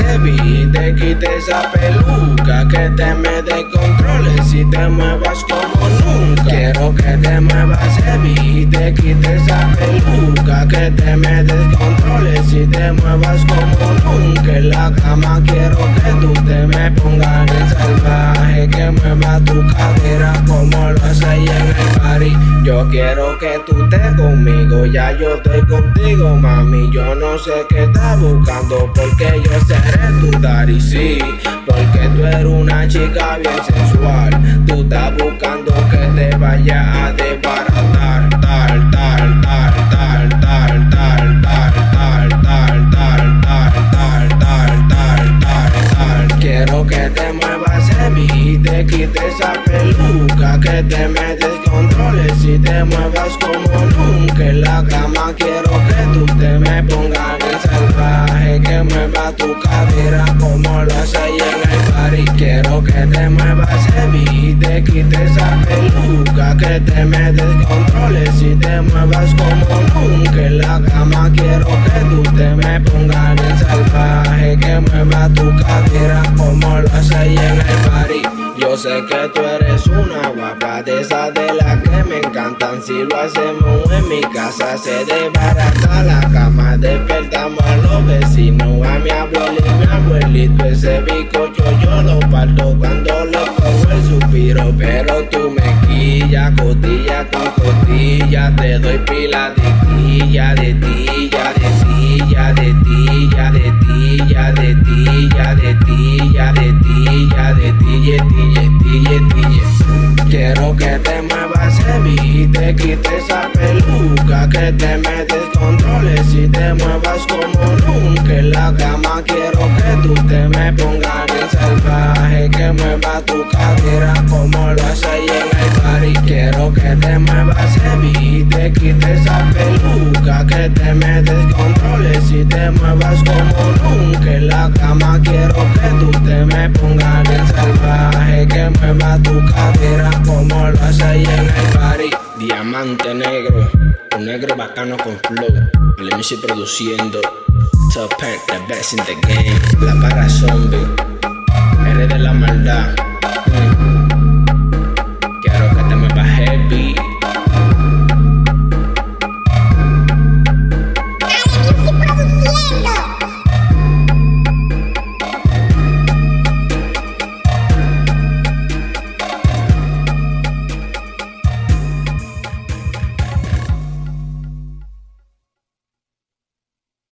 muevas y te quites esa peluca. Que te me descontroles y te muevas como nunca. Quiero que te muevas y te quites esa peluca. Que te me descontroles y te muevas como nunca. En la cama quiero que tú te me pongas en salvaje. Que mueva tu cadera como lo hace en el. Yo quiero que tú estés conmigo, ya yo estoy contigo, mami. Yo no sé qué estás buscando, porque yo seré tu daddy, sí. Porque tú eres una chica bien sensual. Tú estás buscando que te vaya a te quites esa peluca, que te me descontroles y te muevas como nunca. En la cama quiero que tú te me pongas en salvaje, que mueva tu cadera como lo hace en el party. Quiero que te muevas heavy y te quites esa peluca, que te me descontroles y te muevas como nunca. En la cama quiero que tú te me pongas en salvaje, que mueva tu cadera como lo hace en el party. Yo sé que tú eres una guapa de esas de las que me encantan. Si lo hacemos en mi casa, se desbarata la cama. Despertamos a los vecinos, a mi abuelo y mi abuelito. Ese bicocho yo lo parto cuando le cojo el suspiro. Pero tú me quillas, costilla con costilla. Te doy pila de tilla, de tilla, Quiero que te muevas heavy y te quites esa peluca, que te me descontroles y te muevas como nunca. En la cama quiero que tú te me pongas en salvaje, que mueva tu cadera como lo hace ahí en el party. Quiero que te muevas heavy y te quites esa peluca, que te me descontroles y te muevas como nunca. En la cama quiero Diamante negro, un negro bacano con flow. El MC produciendo. Top Pen, the best in the game. La para zombie. Eres de la maldad.